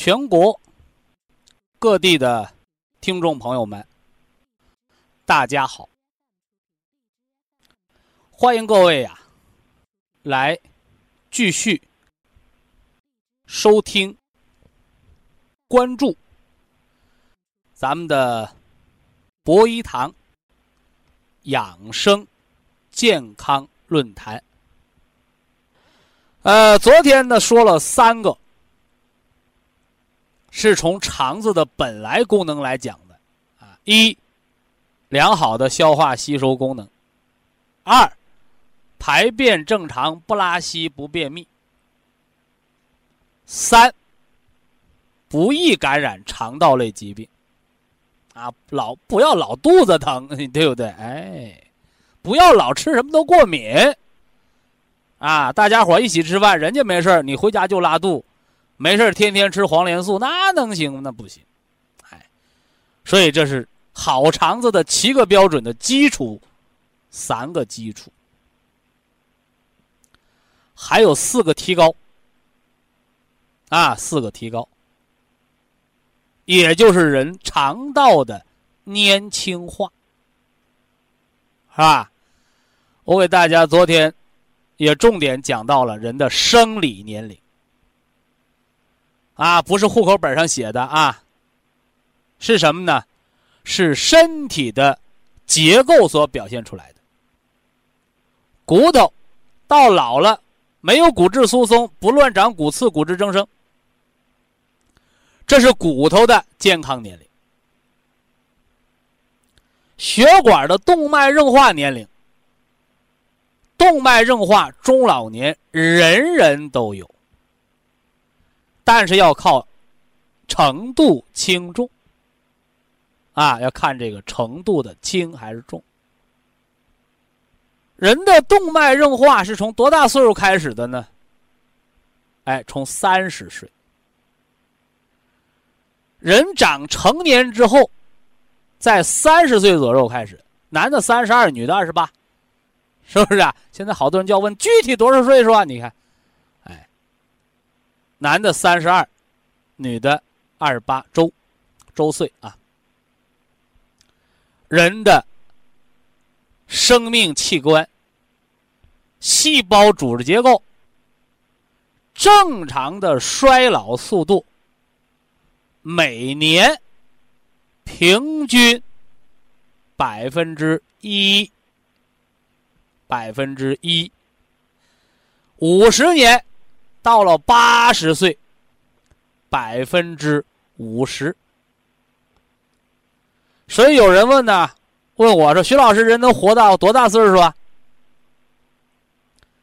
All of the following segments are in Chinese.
全国各地的听众朋友们，大家好！欢迎各位呀，来继续收听、关注咱们的博医堂养生健康论坛。呃，昨天呢说了三个。是从肠子的本来功能来讲的，啊，一，良好的消化吸收功能；二，排便正常，不拉稀不便秘；三，不易感染肠道类疾病。啊，老不要老肚子疼，对不对？哎，不要老吃什么都过敏。啊，大家伙一起吃饭，人家没事你回家就拉肚。没事天天吃黄连素，那能行吗？那不行，哎，所以这是好肠子的七个标准的基础，三个基础，还有四个提高，啊，四个提高，也就是人肠道的年轻化，是吧？我给大家昨天也重点讲到了人的生理年龄。啊，不是户口本上写的啊，是什么呢？是身体的结构所表现出来的。骨头到老了，没有骨质疏松，不乱长骨刺、骨质增生，这是骨头的健康年龄。血管的动脉硬化年龄，动脉硬化中老年人人都有。但是要靠程度轻重啊，要看这个程度的轻还是重。人的动脉硬化是从多大岁数开始的呢？哎，从三十岁。人长成年之后，在三十岁左右开始，男的三十二，女的二十八，是不是啊？现在好多人就要问具体多少岁数啊？你看。男的三十二，女的二十八周，周岁啊。人的生命器官、细胞组织结构正常的衰老速度，每年平均百分之一，百分之一，五十年。到了八十岁，百分之五十。所以有人问呢，问我说：“徐老师，人能活到多大岁数啊？”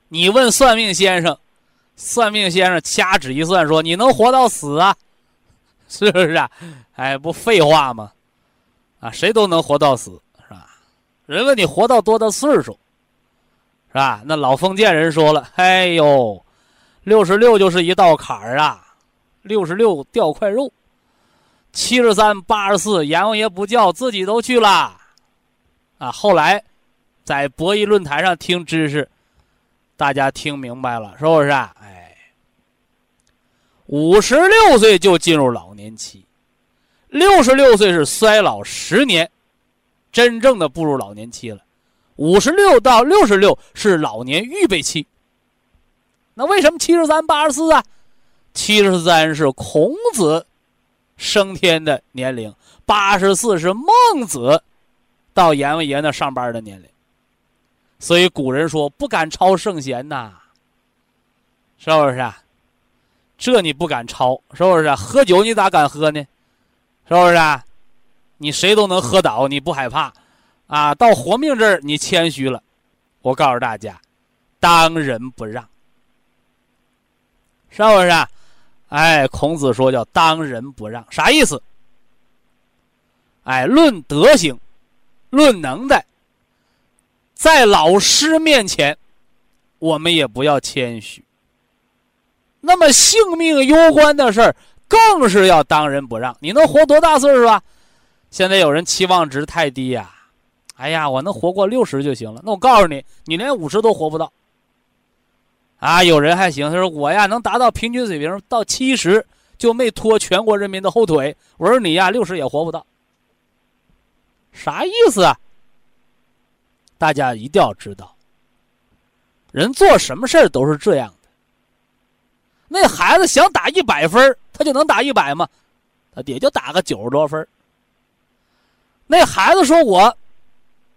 你问算命先生，算命先生掐指一算说：“你能活到死啊？” 是不是啊？哎，不废话吗？啊，谁都能活到死，是吧？人问你活到多大岁数，是吧？那老封建人说了：“哎呦。”六十六就是一道坎儿啊，六十六掉块肉，七十三、八十四，阎王爷不叫，自己都去了，啊！后来在博弈论坛上听知识，大家听明白了，是不是？啊哎，五十六岁就进入老年期，六十六岁是衰老十年，真正的步入老年期了，五十六到六十六是老年预备期。那为什么七十三八十四啊？七十三是孔子升天的年龄，八十四是孟子到阎王爷那上班的年龄。所以古人说不敢超圣贤呐，是不是？啊这你不敢超，是不是？喝酒你咋敢喝呢？是不是？啊你谁都能喝倒，你不害怕啊？到活命这儿你谦虚了。我告诉大家，当仁不让，是不是？哎，孔子说叫当仁不让，啥意思？哎，论德行，论能耐。在老师面前，我们也不要谦虚。那么性命攸关的事儿，更是要当仁不让。你能活多大岁数啊？现在有人期望值太低呀，哎呀，我能活过六十就行了。那我告诉你，你连五十都活不到。啊，有人还行，他说我呀能达到平均水平到七十就没拖全国人民的后腿。我说你呀六十也活不到，啥意思啊？大家一定要知道，人做什么事儿都是这样的。那孩子想打一百分，他就能打一百吗？他也就打个九十多分。那孩子说：“我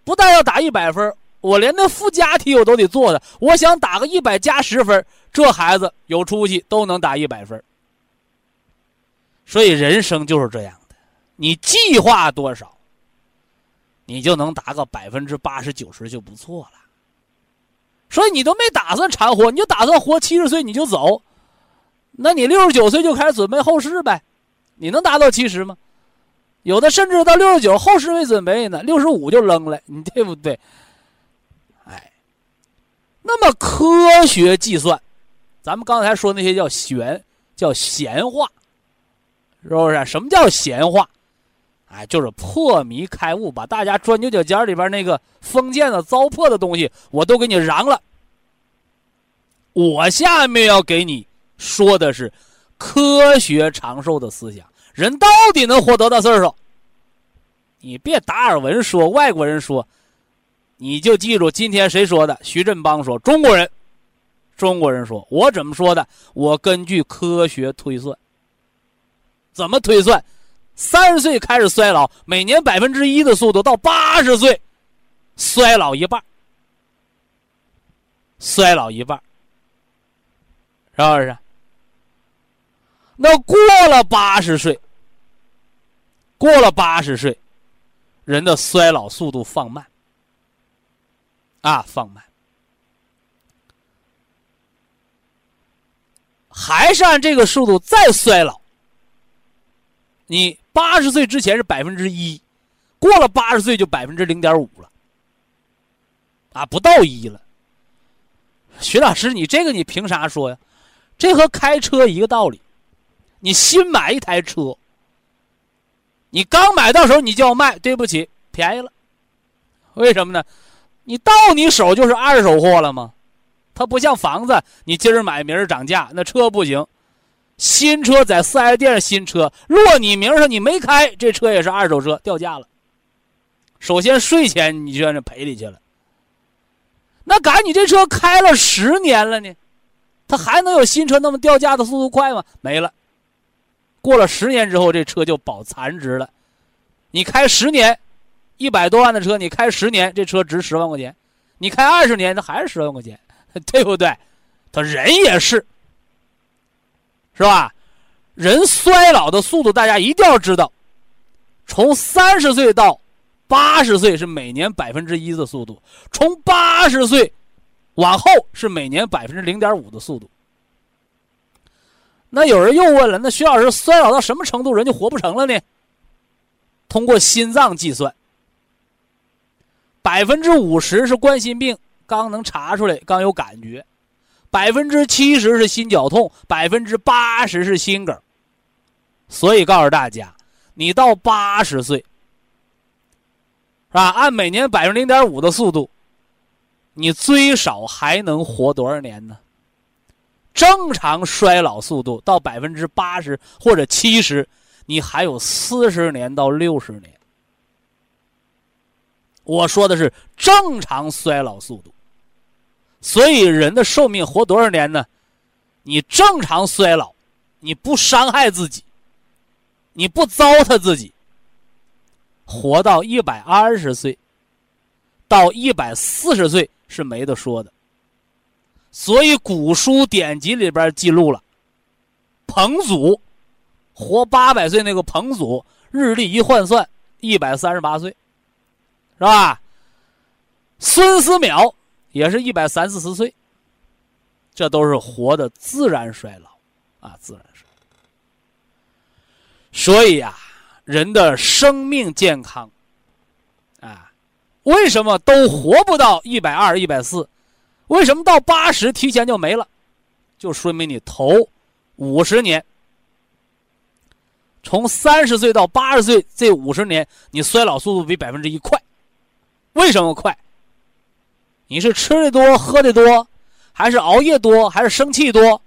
不但要打一百分，我连那附加题我都得做的。我想打个一百加十分，这孩子有出息，都能打一百分。”所以人生就是这样的，你计划多少？你就能达个百分之八十九十就不错了，所以你都没打算长活，你就打算活七十岁你就走，那你六十九岁就开始准备后事呗，你能达到七十吗？有的甚至到六十九后事没准备呢，六十五就扔了，你对不对？那么科学计算，咱们刚才说那些叫玄，叫闲话，是不是？什么叫闲话？哎，就是破迷开悟，把大家钻牛角尖里边那个封建的糟粕的东西，我都给你瓤了。我下面要给你说的是科学长寿的思想，人到底能活多大岁数？你别达尔文说，外国人说，你就记住今天谁说的？徐振邦说，中国人，中国人说，我怎么说的？我根据科学推算，怎么推算？三十岁开始衰老，每年百分之一的速度，到八十岁，衰老一半，衰老一半，是不是？那过了八十岁，过了八十岁，人的衰老速度放慢，啊，放慢，还是按这个速度再衰老，你。八十岁之前是百分之一，过了八十岁就百分之零点五了，啊，不到一了。徐老师，你这个你凭啥说呀？这和开车一个道理。你新买一台车，你刚买到手你就要卖，对不起，便宜了。为什么呢？你到你手就是二手货了吗？它不像房子，你今儿买明儿涨价，那车不行。新车在四 S 店，新车落你名上，你没开，这车也是二手车，掉价了。首先税钱你就让人赔里去了。那赶你这车开了十年了呢，它还能有新车那么掉价的速度快吗？没了。过了十年之后，这车就保残值了。你开十年，一百多万的车，你开十年，这车值十万块钱；你开二十年，它还是十万块钱，对不对？他人也是。是吧？人衰老的速度，大家一定要知道。从三十岁到八十岁是每年百分之一的速度，从八十岁往后是每年百分之零点五的速度。那有人又问了：那徐老师，衰老到什么程度人就活不成了呢？通过心脏计算，百分之五十是冠心病，刚能查出来，刚有感觉。百分之七十是心绞痛，百分之八十是心梗。所以告诉大家，你到八十岁，是吧？按每年百分之零点五的速度，你最少还能活多少年呢？正常衰老速度到百分之八十或者七十，你还有四十年到六十年。我说的是正常衰老速度。所以人的寿命活多少年呢？你正常衰老，你不伤害自己，你不糟蹋自己，活到一百二十岁到一百四十岁是没得说的。所以古书典籍里边记录了，彭祖活八百岁那个彭祖，日历一换算一百三十八岁，是吧？孙思邈也是一百三四十岁，这都是活的自然衰老，啊，自然衰。所以啊，人的生命健康，啊，为什么都活不到一百二、一百四？为什么到八十提前就没了？就说明你头五十年，从三十岁到八十岁这五十年，你衰老速度比百分之一快。为什么快？你是吃的多、喝的多，还是熬夜多，还是生气多，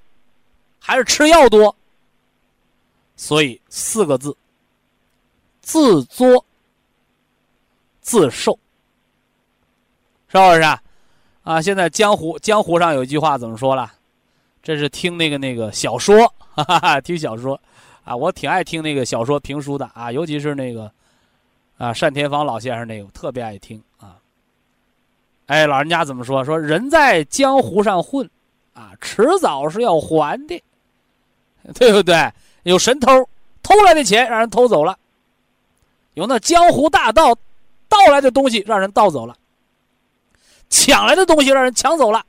还是吃药多？所以四个字：自作自受，是不是？啊，啊现在江湖江湖上有一句话怎么说了？这是听那个那个小说，哈哈哈，听小说，啊，我挺爱听那个小说评书的啊，尤其是那个啊单田芳老先生那个，特别爱听啊。哎，老人家怎么说？说人在江湖上混，啊，迟早是要还的，对不对？有神偷偷来的钱让人偷走了，有那江湖大盗盗来的东西让人盗走了。抢来的东西让人抢走了，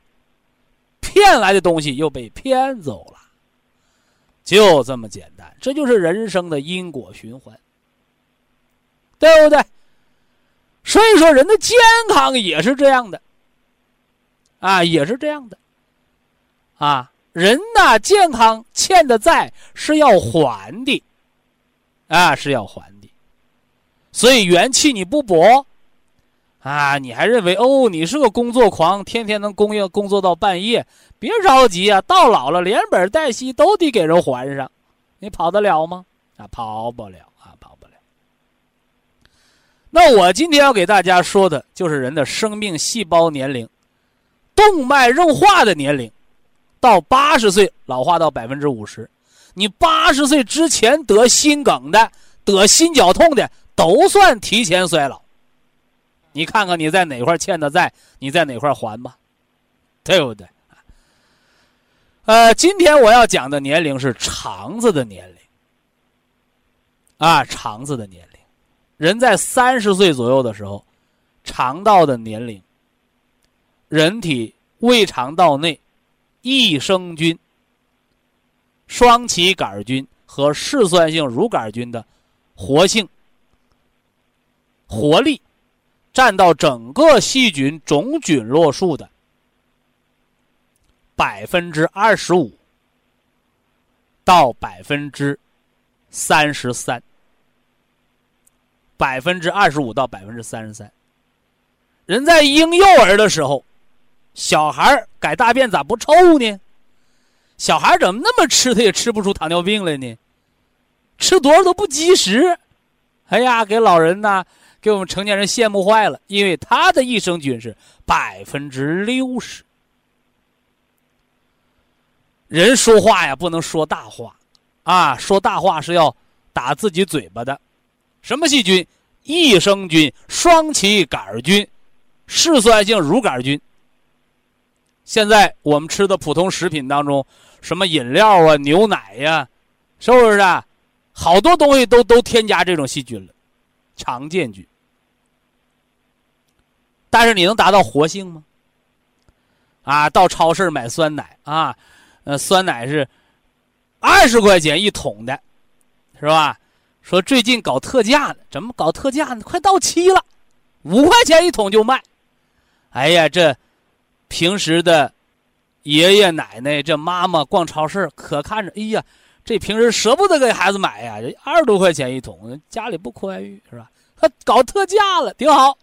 骗来的东西又被骗走了，就这么简单。这就是人生的因果循环，对不对？所以说，人的健康也是这样的，啊，也是这样的，啊，人呐，健康欠的债是要还的，啊，是要还的，所以元气你不补。啊，你还认为哦，你是个工作狂，天天能工业工作到半夜？别着急啊，到老了连本带息都得给人还上，你跑得了吗？啊，跑不了。那我今天要给大家说的就是人的生命细胞年龄，动脉硬化的年龄，到八十岁老化到百分之五十，你八十岁之前得心梗的、得心绞痛的，都算提前衰老。你看看你在哪块欠的债，你在哪块还吧，对不对？呃，今天我要讲的年龄是肠子的年龄，啊，肠子的年龄，人在三十岁左右的时候，肠道的年龄，人体胃肠道内益生菌、双歧杆菌和嗜酸性乳杆菌的活性、活力。占到整个细菌总菌落数的百分之二十五到百分之三十三，百分之二十五到百分之三十三。人在婴幼儿的时候，小孩改大便咋不臭呢？小孩怎么那么吃他也吃不出糖尿病来呢？吃多少都不及时。哎呀，给老人呐。给我们成年人羡慕坏了，因为他的益生菌是百分之六十。人说话呀，不能说大话，啊，说大话是要打自己嘴巴的。什么细菌？益生菌、双歧杆菌、嗜酸性乳杆菌。现在我们吃的普通食品当中，什么饮料啊、牛奶呀，是不是啊？好多东西都都添加这种细菌了，常见菌。但是你能达到活性吗？啊，到超市买酸奶啊，呃，酸奶是二十块钱一桶的，是吧？说最近搞特价呢，怎么搞特价呢？快到期了，五块钱一桶就卖。哎呀，这平时的爷爷奶奶、这妈妈逛超市可看着，哎呀，这平时舍不得给孩子买呀，这二十多块钱一桶，家里不宽裕是吧？他搞特价了，挺好。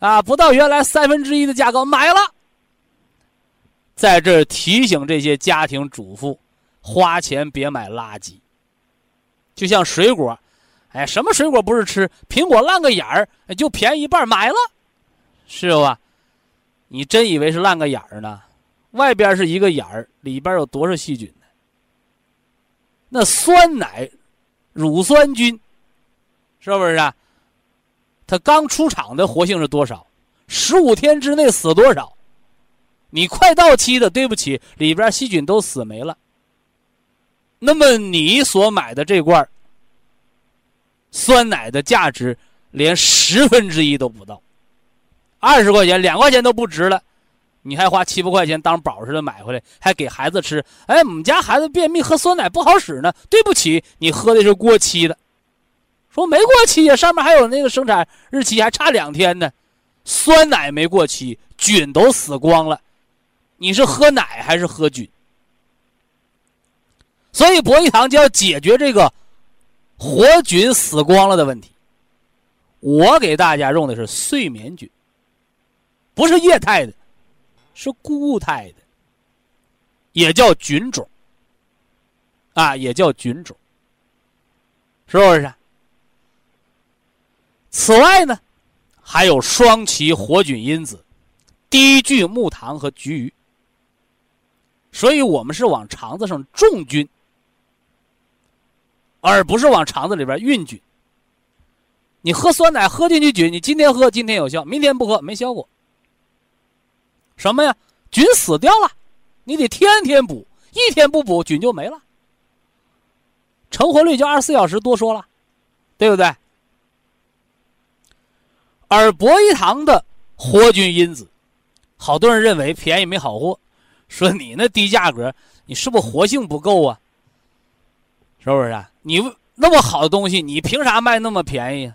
啊，不到原来三分之一的价格买了。在这提醒这些家庭主妇，花钱别买垃圾。就像水果，哎，什么水果不是吃？苹果烂个眼儿就便宜一半，买了，是吧？你真以为是烂个眼儿呢？外边是一个眼儿，里边有多少细菌呢？那酸奶乳酸菌，是不是啊？它刚出厂的活性是多少？十五天之内死多少？你快到期的，对不起，里边细菌都死没了。那么你所买的这罐酸奶的价值连十分之一都不到，二十块钱、两块钱都不值了，你还花七八块钱当宝似的买回来，还给孩子吃？哎，我们家孩子便秘喝酸奶不好使呢。对不起，你喝的是过期的。说没过期呀，上面还有那个生产日期，还差两天呢。酸奶没过期，菌都死光了。你是喝奶还是喝菌？所以博一堂就要解决这个活菌死光了的问题。我给大家用的是睡眠菌，不是液态的，是固态的，也叫菌种啊，也叫菌种，是不是？此外呢，还有双歧活菌因子、低聚木糖和菊鱼。所以我们是往肠子上种菌，而不是往肠子里边运菌。你喝酸奶喝进去菌，你今天喝今天有效，明天不喝没效果。什么呀？菌死掉了，你得天天补，一天不补菌就没了，成活率就二十四小时多说了，对不对？而博一堂的活菌因子，好多人认为便宜没好货，说你那低价格，你是不是活性不够啊？是不是？你那么好的东西，你凭啥卖那么便宜？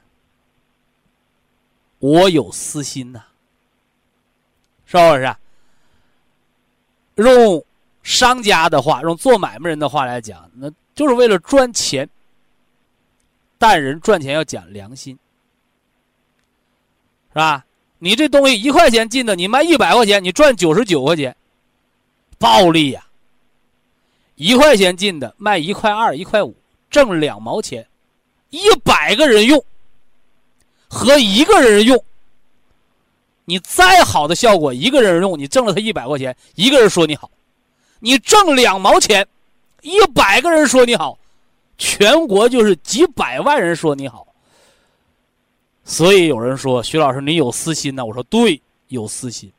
我有私心呐，是不是？用商家的话，用做买卖人的话来讲，那就是为了赚钱。但人赚钱要讲良心。是吧？你这东西一块钱进的，你卖一百块钱，你赚九十九块钱，暴利呀！一块钱进的卖一块二、一块五，挣两毛钱，一百个人用和一个人用，你再好的效果，一个人用你挣了他一百块钱，一个人说你好，你挣两毛钱，一百个人说你好，全国就是几百万人说你好。所以有人说徐老师你有私心呢？我说对，有私心。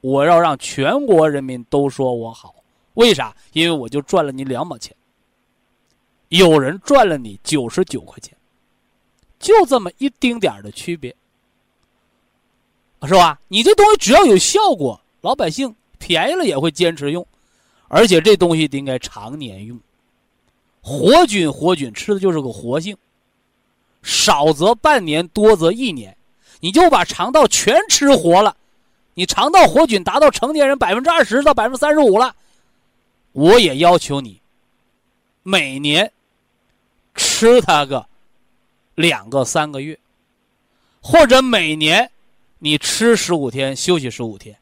我要让全国人民都说我好，为啥？因为我就赚了你两毛钱。有人赚了你九十九块钱，就这么一丁点儿的区别，是吧？你这东西只要有效果，老百姓便宜了也会坚持用，而且这东西应该常年用。活菌活菌吃的就是个活性。少则半年，多则一年，你就把肠道全吃活了，你肠道活菌达到成年人百分之二十到百分之三十五了，我也要求你每年吃它个两个三个月，或者每年你吃十五天休息十五天，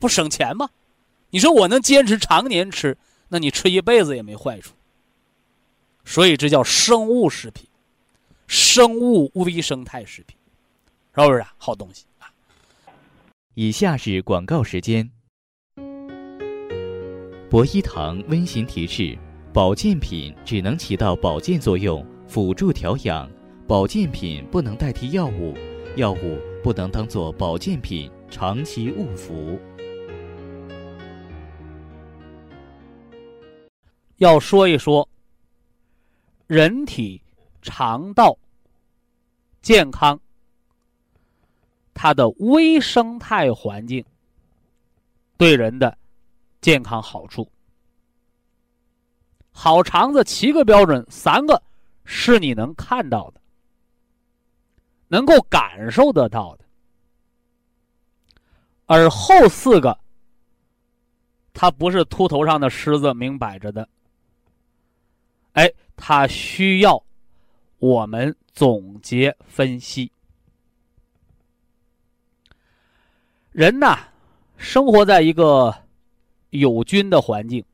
不省钱吗？你说我能坚持常年吃，那你吃一辈子也没坏处。所以这叫生物食品。生物微生态食品，是不是啊？好东西啊！以下是广告时间。博一堂温馨提示：保健品只能起到保健作用，辅助调养；保健品不能代替药物，药物不能当做保健品长期误服。要说一说人体。肠道健康，它的微生态环境对人的健康好处。好肠子七个标准，三个是你能看到的，能够感受得到的，而后四个，它不是秃头上的虱子，明摆着的。哎，它需要。我们总结分析，人呐，生活在一个有菌的环境，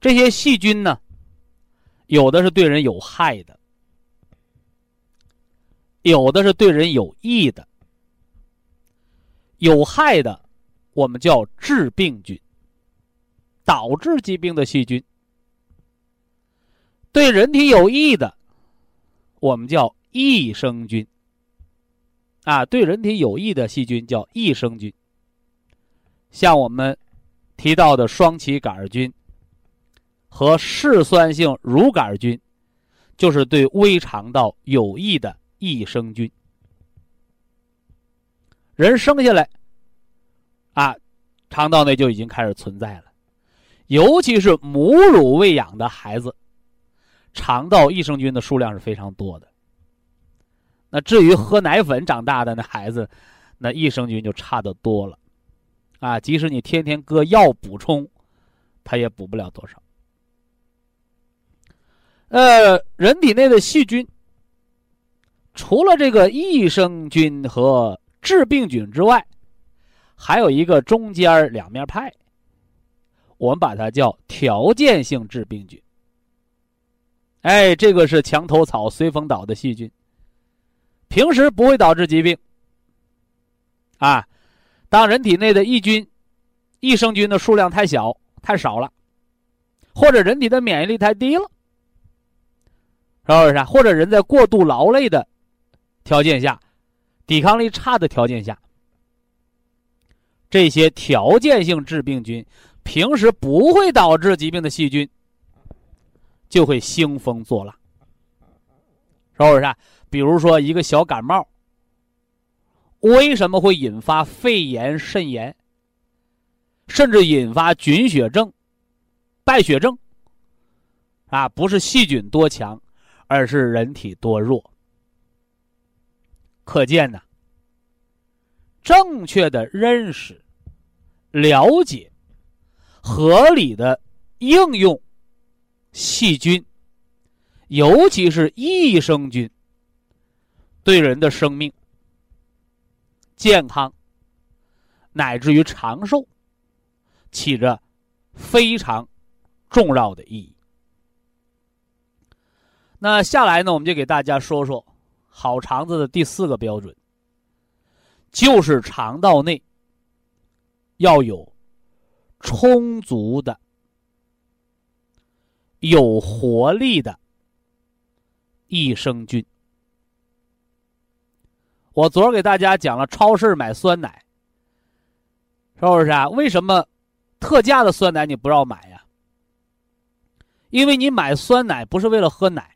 这些细菌呢，有的是对人有害的，有的是对人有益的。有害的，我们叫致病菌，导致疾病的细菌。对人体有益的，我们叫益生菌。啊，对人体有益的细菌叫益生菌。像我们提到的双歧杆菌和嗜酸性乳杆菌，就是对胃肠道有益的益生菌。人生下来，啊，肠道内就已经开始存在了，尤其是母乳喂养的孩子，肠道益生菌的数量是非常多的。那至于喝奶粉长大的那孩子，那益生菌就差得多了，啊，即使你天天搁药补充，它也补不了多少。呃，人体内的细菌，除了这个益生菌和致病菌之外，还有一个中间两面派，我们把它叫条件性致病菌。哎，这个是墙头草、随风倒的细菌。平时不会导致疾病，啊，当人体内的益菌、益生菌的数量太小、太少了，或者人体的免疫力太低了，是不是？或者人在过度劳累的条件下、抵抗力差的条件下，这些条件性致病菌，平时不会导致疾病的细菌，就会兴风作浪，是不是？比如说，一个小感冒，为什么会引发肺炎、肾炎，甚至引发菌血症、败血症？啊，不是细菌多强，而是人体多弱。可见呢，正确的认识、了解、合理的应用细菌，尤其是益生菌。对人的生命、健康，乃至于长寿，起着非常重要的意义。那下来呢，我们就给大家说说好肠子的第四个标准，就是肠道内要有充足的、有活力的益生菌。我昨儿给大家讲了，超市买酸奶，是不是啊？为什么特价的酸奶你不要买呀？因为你买酸奶不是为了喝奶，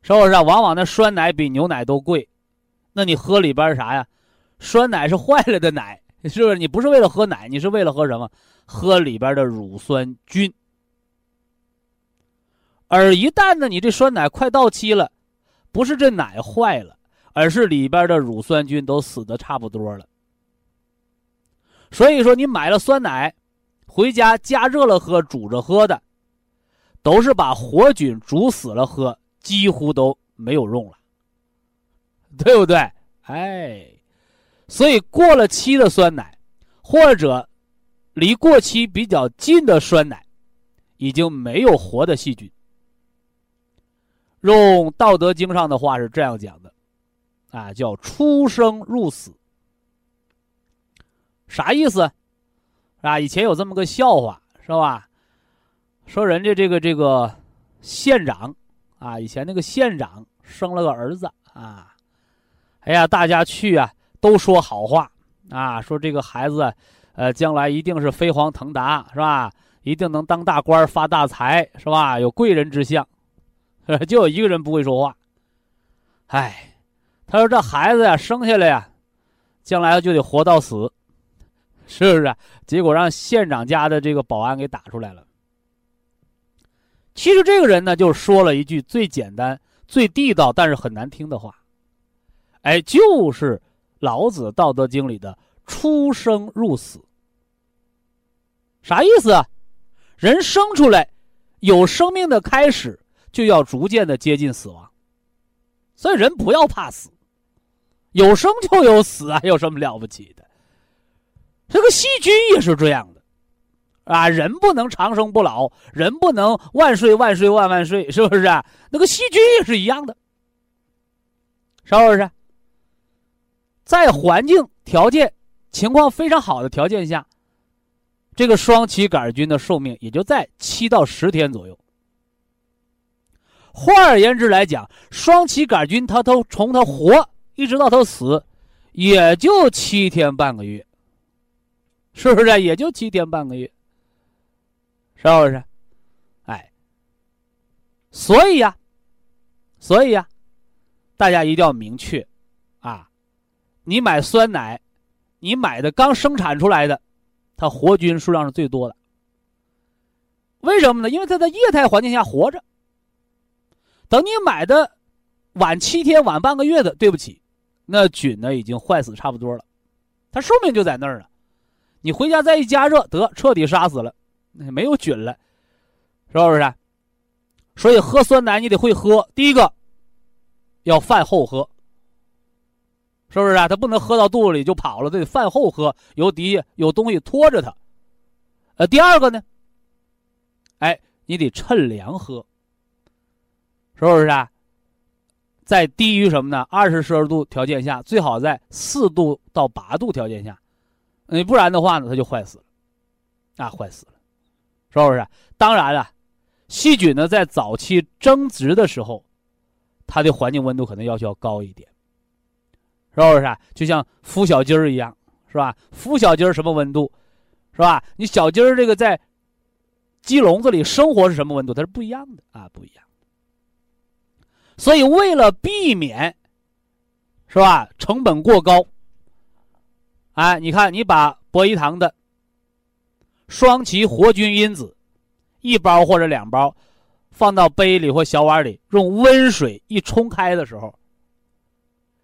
是不是？啊？往往那酸奶比牛奶都贵，那你喝里边啥呀？酸奶是坏了的奶，是不是？你不是为了喝奶，你是为了喝什么？喝里边的乳酸菌。而一旦呢，你这酸奶快到期了，不是这奶坏了。而是里边的乳酸菌都死的差不多了，所以说你买了酸奶，回家加热了喝、煮着喝的，都是把活菌煮死了喝，几乎都没有用了，对不对？哎，所以过了期的酸奶，或者离过期比较近的酸奶，已经没有活的细菌。用《道德经》上的话是这样讲的。啊，叫出生入死，啥意思？啊，以前有这么个笑话，是吧？说人家这个这个县长啊，以前那个县长生了个儿子啊，哎呀，大家去啊都说好话啊，说这个孩子，呃，将来一定是飞黄腾达，是吧？一定能当大官发大财，是吧？有贵人之相，就有一个人不会说话，哎。他说：“这孩子呀，生下来呀，将来就得活到死，是不是？结果让县长家的这个保安给打出来了。其实这个人呢，就说了一句最简单、最地道，但是很难听的话。哎，就是老子《道德经》里的‘出生入死’，啥意思？啊人生出来，有生命的开始，就要逐渐的接近死亡，所以人不要怕死。”有生就有死啊，有什么了不起的？这个细菌也是这样的，啊，人不能长生不老，人不能万岁万岁万万岁，是不是？啊？那个细菌也是一样的，是不是？在环境条件情况非常好的条件下，这个双歧杆菌的寿命也就在七到十天左右。换而言之来讲，双歧杆菌它都从它活一直到他死，也就七天半个月，是不是？也就七天半个月，是不是？哎，所以呀，所以呀，大家一定要明确啊，你买酸奶，你买的刚生产出来的，它活菌数量是最多的。为什么呢？因为它在液态环境下活着。等你买的晚七天、晚半个月的，对不起，那菌呢已经坏死差不多了，它寿命就在那儿了。你回家再一加热，得彻底杀死了，没有菌了，是不是？所以喝酸奶你得会喝，第一个要饭后喝，是不是啊？它不能喝到肚子里就跑了，得饭后喝，有底下有东西拖着它。呃，第二个呢，哎，你得趁凉喝。是不是啊？在低于什么呢？二十摄氏度条件下，最好在四度到八度条件下，你不然的话呢，它就坏死了，啊，坏死了，是不是？当然了，细菌呢在早期增殖的时候，它的环境温度可能要求要高一点，是不是？就像孵小鸡儿一样，是吧？孵小鸡儿什么温度，是吧？你小鸡儿这个在鸡笼子里生活是什么温度？它是不一样的啊，不一样。所以，为了避免，是吧？成本过高。哎，你看，你把博一堂的双歧活菌因子一包或者两包放到杯里或小碗里，用温水一冲开的时候，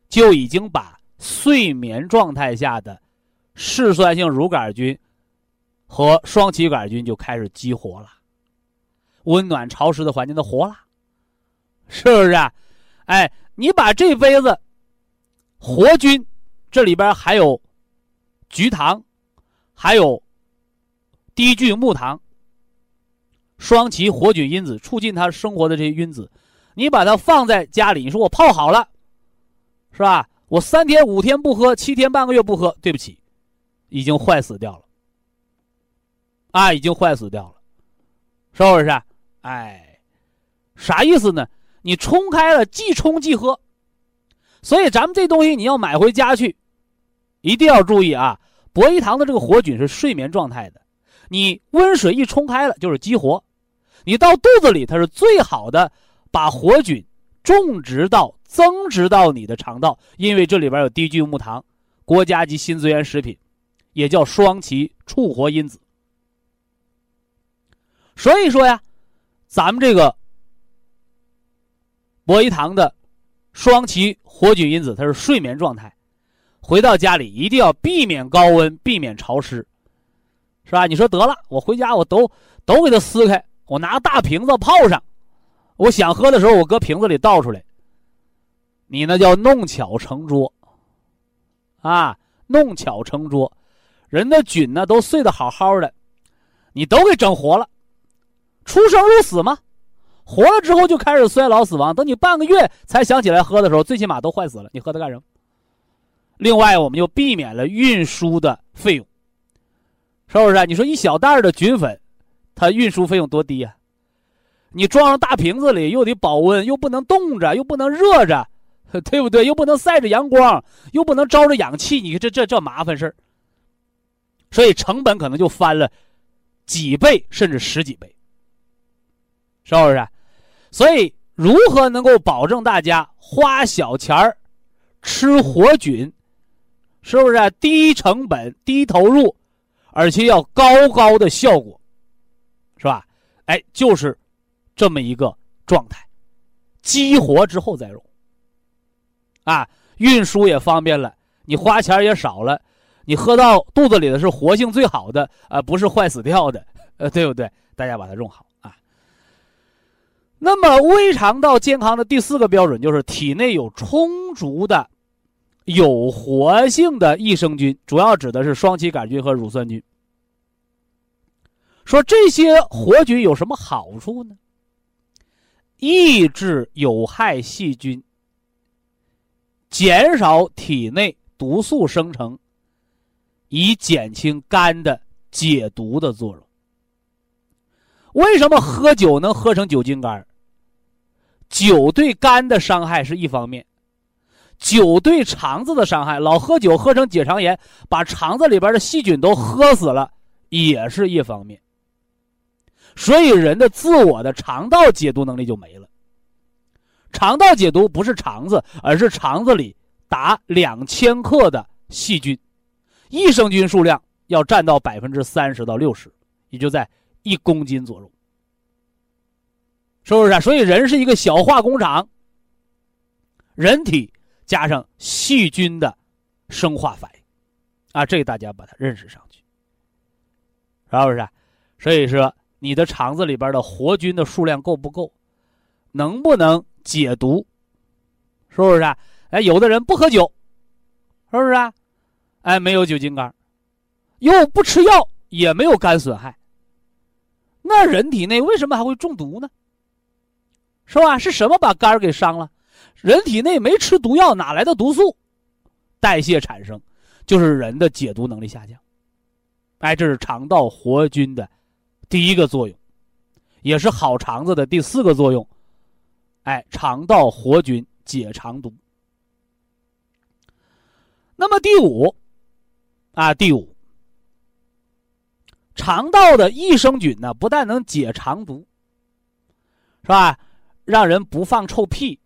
就已经把睡眠状态下的嗜酸性乳杆菌和双歧杆菌就开始激活了。温暖潮湿的环境都活了。是不是啊？哎，你把这杯子活菌，这里边还有菊糖，还有低聚木糖、双歧活菌因子，促进它生活的这些因子，你把它放在家里，你说我泡好了，是吧？我三天五天不喝，七天半个月不喝，对不起，已经坏死掉了，啊，已经坏死掉了，是不是？哎，啥意思呢？你冲开了，即冲即喝，所以咱们这东西你要买回家去，一定要注意啊！博一堂的这个活菌是睡眠状态的，你温水一冲开了就是激活，你到肚子里它是最好的把活菌种植到、增殖到你的肠道，因为这里边有低聚木糖，国家级新资源食品，也叫双歧促活因子。所以说呀，咱们这个。博一堂的双歧活菌因子，它是睡眠状态。回到家里一定要避免高温，避免潮湿，是吧？你说得了，我回家我都都给它撕开，我拿大瓶子泡上，我想喝的时候我搁瓶子里倒出来。你那叫弄巧成拙啊！弄巧成拙，人的菌呢都睡得好好的，你都给整活了，出生入死吗？活了之后就开始衰老死亡，等你半个月才想起来喝的时候，最起码都坏死了。你喝它干什么？另外，我们就避免了运输的费用，是不是？你说一小袋的菌粉，它运输费用多低呀？你装上大瓶子里，又得保温，又不能冻着，又不能热着，对不对？又不能晒着阳光，又不能招着氧气，你这这这麻烦事儿。所以成本可能就翻了几倍，甚至十几倍，是不是？所以，如何能够保证大家花小钱儿吃活菌，是不是低成本、低投入，而且要高高的效果，是吧？哎，就是这么一个状态，激活之后再用。啊，运输也方便了，你花钱也少了，你喝到肚子里的是活性最好的，呃，不是坏死掉的，呃，对不对？大家把它用好。那么，胃肠道健康的第四个标准就是体内有充足的、有活性的益生菌，主要指的是双歧杆菌和乳酸菌。说这些活菌有什么好处呢？抑制有害细菌，减少体内毒素生成，以减轻肝的解毒的作用。为什么喝酒能喝成酒精肝？酒对肝的伤害是一方面，酒对肠子的伤害，老喝酒喝成结肠炎，把肠子里边的细菌都喝死了，也是一方面。所以人的自我的肠道解毒能力就没了。肠道解毒不是肠子，而是肠子里达两千克的细菌，益生菌数量要占到百分之三十到六十，也就在一公斤左右，是不是啊？所以人是一个小化工厂，人体加上细菌的生化反应，啊，这大家把它认识上去，是不是？所以说，你的肠子里边的活菌的数量够不够？能不能？解毒，是不是啊？哎，有的人不喝酒，是不是啊？哎，没有酒精肝，又不吃药，也没有肝损害。那人体内为什么还会中毒呢？是吧？是什么把肝给伤了？人体内没吃毒药，哪来的毒素？代谢产生，就是人的解毒能力下降。哎，这是肠道活菌的第一个作用，也是好肠子的第四个作用。哎，肠道活菌解肠毒。那么第五，啊，第五，肠道的益生菌呢，不但能解肠毒，是吧？让人不放臭屁，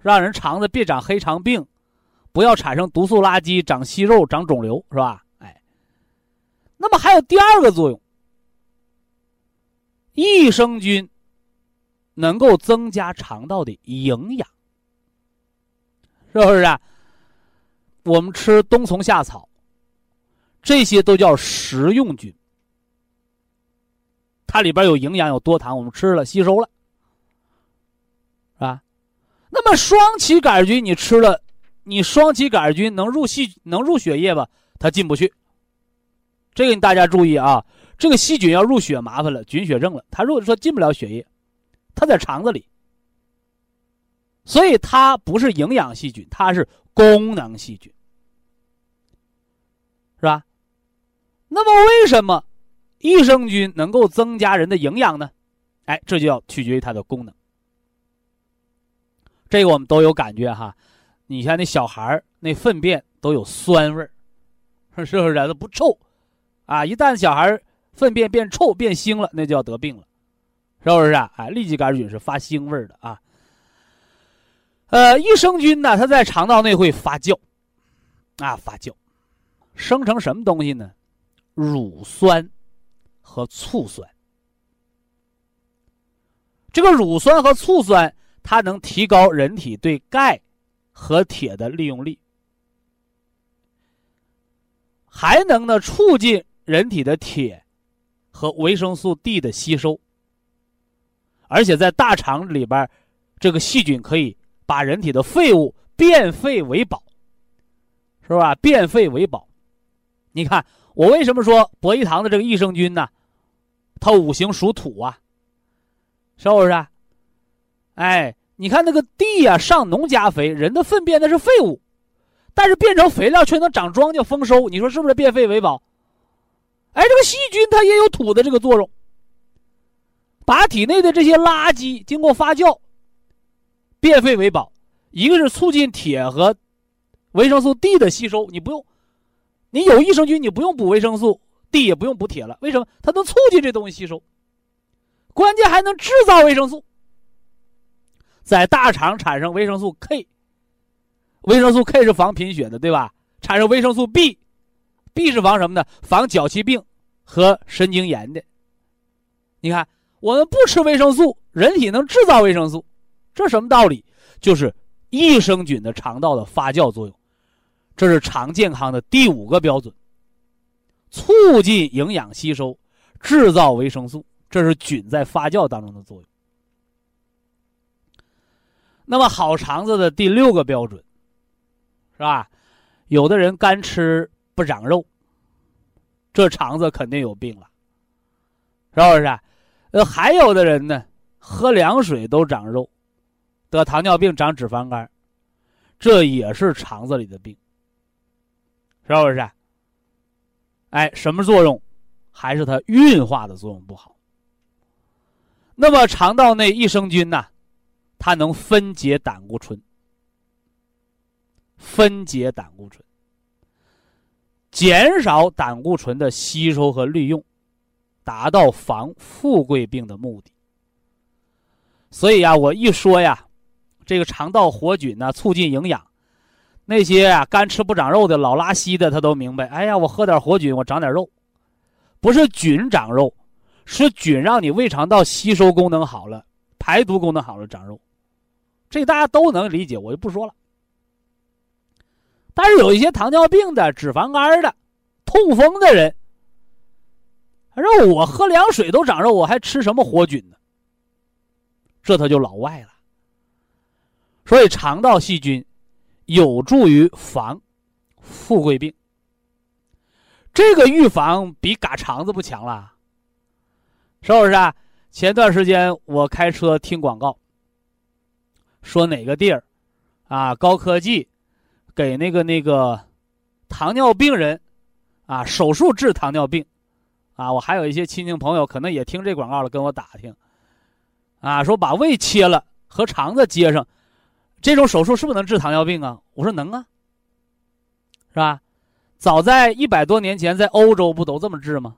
让人肠子别长黑肠病，不要产生毒素垃圾，长息肉、长肿瘤，是吧？哎，那么还有第二个作用，益生菌。能够增加肠道的营养，是不是啊？我们吃冬虫夏草，这些都叫食用菌，它里边有营养有多糖，我们吃了吸收了，啊？那么双歧杆菌你吃了，你双歧杆菌能入细能入血液吧？它进不去。这个你大家注意啊，这个细菌要入血麻烦了，菌血症了，它如果说进不了血液。它在肠子里，所以它不是营养细菌，它是功能细菌，是吧？那么为什么益生菌能够增加人的营养呢？哎，这就要取决于它的功能。这个我们都有感觉哈，你像那小孩那粪便都有酸味儿，是不是？它不臭啊，一旦小孩粪便变臭变腥了，那就要得病了。是不是啊？哎，痢疾杆菌是发腥味的啊。呃，益生菌呢，它在肠道内会发酵，啊，发酵，生成什么东西呢？乳酸和醋酸。这个乳酸和醋酸，它能提高人体对钙和铁的利用率，还能呢促进人体的铁和维生素 D 的吸收。而且在大肠里边，这个细菌可以把人体的废物变废为宝，是吧？变废为宝。你看，我为什么说博益堂的这个益生菌呢？它五行属土啊，是不是？哎，你看那个地呀，上农加肥，人的粪便那是废物，但是变成肥料却能长庄稼丰收，你说是不是变废为宝？哎，这个细菌它也有土的这个作用。把体内的这些垃圾经过发酵变废为宝，一个是促进铁和维生素 D 的吸收，你不用，你有益生菌，你不用补维生素 D，也不用补铁了。为什么？它能促进这东西吸收，关键还能制造维生素，在大肠产生维生素 K，维生素 K 是防贫血的，对吧？产生维生素 B，B 是防什么的？防脚气病和神经炎的。你看。我们不吃维生素，人体能制造维生素，这什么道理？就是益生菌的肠道的发酵作用，这是肠健康的第五个标准。促进营养吸收，制造维生素，这是菌在发酵当中的作用。那么好肠子的第六个标准，是吧？有的人干吃不长肉，这肠子肯定有病了，是不是？呃，还有的人呢，喝凉水都长肉，得糖尿病长脂肪肝，这也是肠子里的病，是不是？哎，什么作用？还是它运化的作用不好。那么肠道内益生菌呢，它能分解胆固醇，分解胆固醇，减少胆固醇的吸收和利用，达到防富贵病的目的。所以呀，我一说呀，这个肠道活菌呢，促进营养。那些啊干吃不长肉的老拉稀的，他都明白。哎呀，我喝点活菌，我长点肉，不是菌长肉，是菌让你胃肠道吸收功能好了，排毒功能好了长肉，这大家都能理解，我就不说了。但是有一些糖尿病的、脂肪肝的、痛风的人，说我喝凉水都长肉，我还吃什么活菌呢？这他就老外了。所以肠道细菌。有助于防富贵病，这个预防比嘎肠子不强了，是不是啊？前段时间我开车听广告，说哪个地儿啊高科技给那个那个糖尿病人啊手术治糖尿病啊，我还有一些亲戚朋友可能也听这广告了，跟我打听啊，说把胃切了和肠子接上。这种手术是不是能治糖尿病啊？我说能啊，是吧？早在一百多年前，在欧洲不都这么治吗？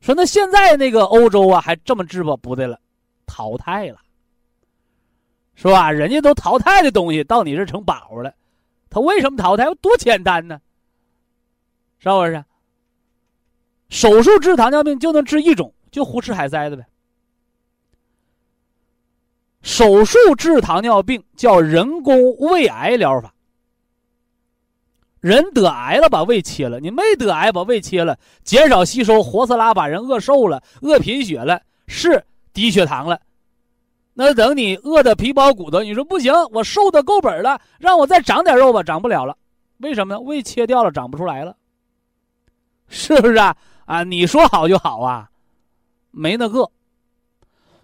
说那现在那个欧洲啊，还这么治不？不对了，淘汰了，是吧？人家都淘汰的东西到你这成宝了，他为什么淘汰？多简单呢，是不是？手术治糖尿病就能治一种，就胡吃海塞的呗。手术治糖尿病叫人工胃癌疗法。人得癌了，把胃切了；你没得癌，把胃切了，减少吸收，活死拉把人饿瘦了，饿贫血了，是低血糖了。那等你饿的皮包骨头，你说不行，我瘦的够本了，让我再长点肉吧，长不了了。为什么呢？胃切掉了，长不出来了。是不是啊？啊，你说好就好啊，没那个。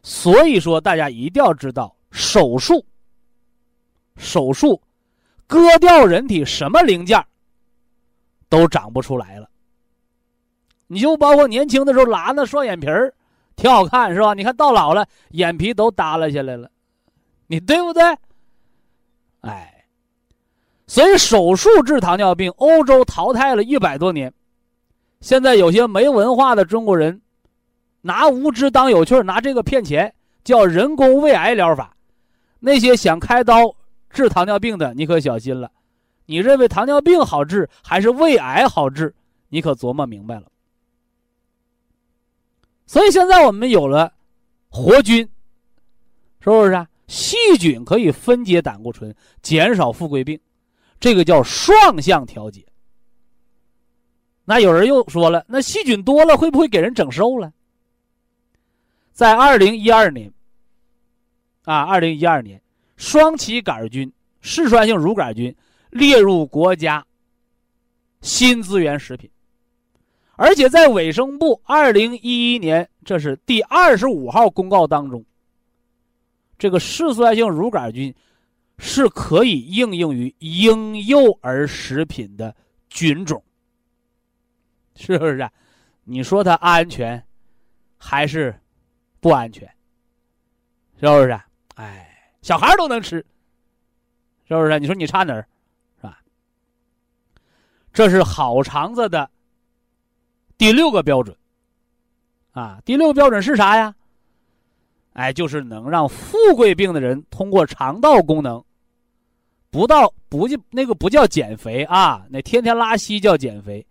所以说，大家一定要知道，手术，手术，割掉人体什么零件都长不出来了。你就包括年轻的时候拉那双眼皮儿，挺好看，是吧？你看到老了，眼皮都耷拉下来了，你对不对？哎，所以手术治糖尿病，欧洲淘汰了一百多年，现在有些没文化的中国人。拿无知当有趣，拿这个骗钱，叫人工胃癌疗法。那些想开刀治糖尿病的，你可小心了。你认为糖尿病好治还是胃癌好治？你可琢磨明白了。所以现在我们有了活菌，是不是啊？细菌可以分解胆固醇，减少富贵病，这个叫双向调节。那有人又说了，那细菌多了会不会给人整瘦了？在二零一二年，啊，二零一二年，双歧杆菌、嗜酸性乳杆菌列入国家新资源食品，而且在卫生部二零一一年，这是第二十五号公告当中，这个嗜酸性乳杆菌是可以应用于婴幼儿食品的菌种，是不是？你说它安全还是？不安全，是不是？哎，小孩都能吃，是不是？你说你差哪儿，是吧？这是好肠子的第六个标准，啊，第六个标准是啥呀？哎，就是能让富贵病的人通过肠道功能，不到不就那个不叫减肥啊？那天天拉稀叫减肥，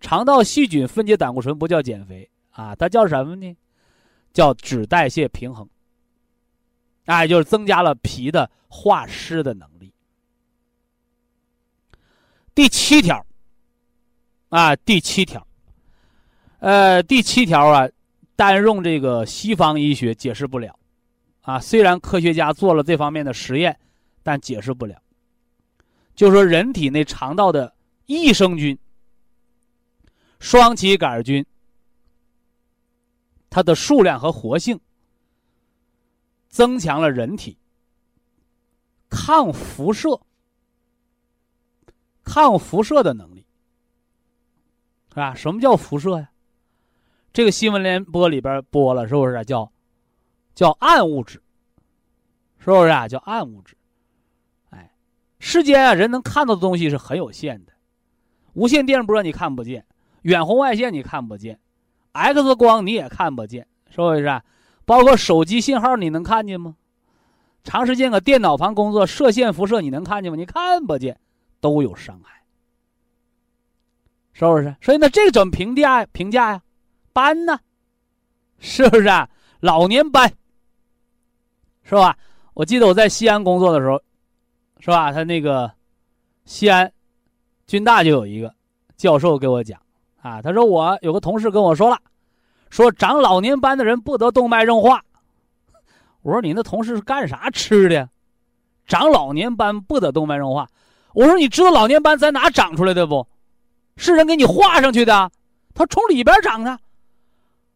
肠道细菌分解胆固醇不叫减肥啊？它叫什么呢？叫脂代谢平衡，哎，就是增加了脾的化湿的能力。第七条，啊，第七条，呃，第七条啊，单用这个西方医学解释不了，啊，虽然科学家做了这方面的实验，但解释不了。就说人体内肠道的益生菌、双歧杆菌。它的数量和活性，增强了人体抗辐射、抗辐射的能力，是吧？什么叫辐射呀？这个新闻联播里边播了，是不是叫叫暗物质？是不是啊？叫暗物质。哎，世间啊，人能看到的东西是很有限的，无线电波你看不见，远红外线你看不见，X 光你也看不见，是不是？包括手机信号你能看见吗？长时间搁电脑旁工作，射线辐射你能看见吗？你看不见，都有伤害，是不是？所以呢，这怎么评价评价呀？斑呢？是不是啊？老年斑，是吧？我记得我在西安工作的时候，是吧？他那个西安军大就有一个教授给我讲啊，他说我有个同事跟我说了，说长老年斑的人不得动脉硬化。我说你那同事是干啥吃的？长老年斑不得动脉硬化。我说你知道老年斑在哪长出来的不？是人给你画上去的？他从里边长的。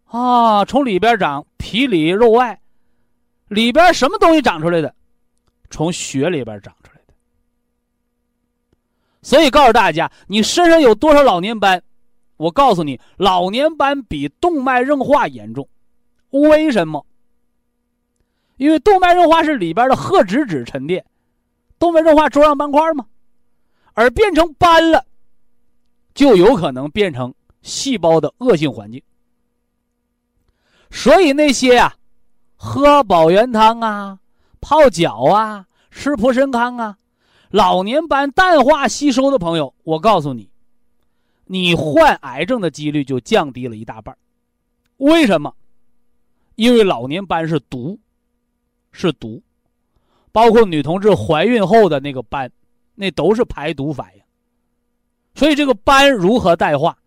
啊，从里边长，皮里肉外，里边什么东西长出来的？从血里边长出来的。所以告诉大家，你身上有多少老年斑？我告诉你，老年斑比动脉硬化严重。为什么？因为动脉硬化是里边的褐脂质沉淀，动脉硬化粥样斑块嘛，而变成斑了，就有可能变成细胞的恶性环境。所以那些啊，喝保元汤啊、泡脚啊、吃普参康啊，老年斑淡化吸收的朋友，我告诉你，你患癌症的几率就降低了一大半。为什么？因为老年斑是毒。是毒，包括女同志怀孕后的那个斑，那都是排毒反应。所以这个斑如何淡化？